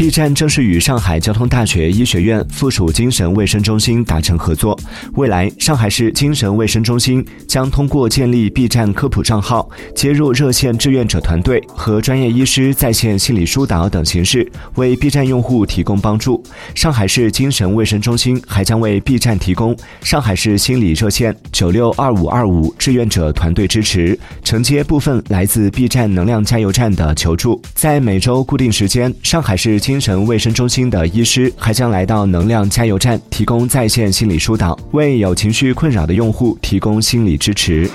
B 站正式与上海交通大学医学院附属精神卫生中心达成合作。未来，上海市精神卫生中心将通过建立 B 站科普账号、接入热线志愿者团队和专业医师在线心理疏导等形式，为 B 站用户提供帮助。上海市精神卫生中心还将为 B 站提供上海市心理热线九六二五二五志愿者团队支持，承接部分来自 B 站能量加油站的求助。在每周固定时间，上海市。精神卫生中心的医师还将来到能量加油站提供在线心理疏导为有情绪困扰的用户提供心理支持。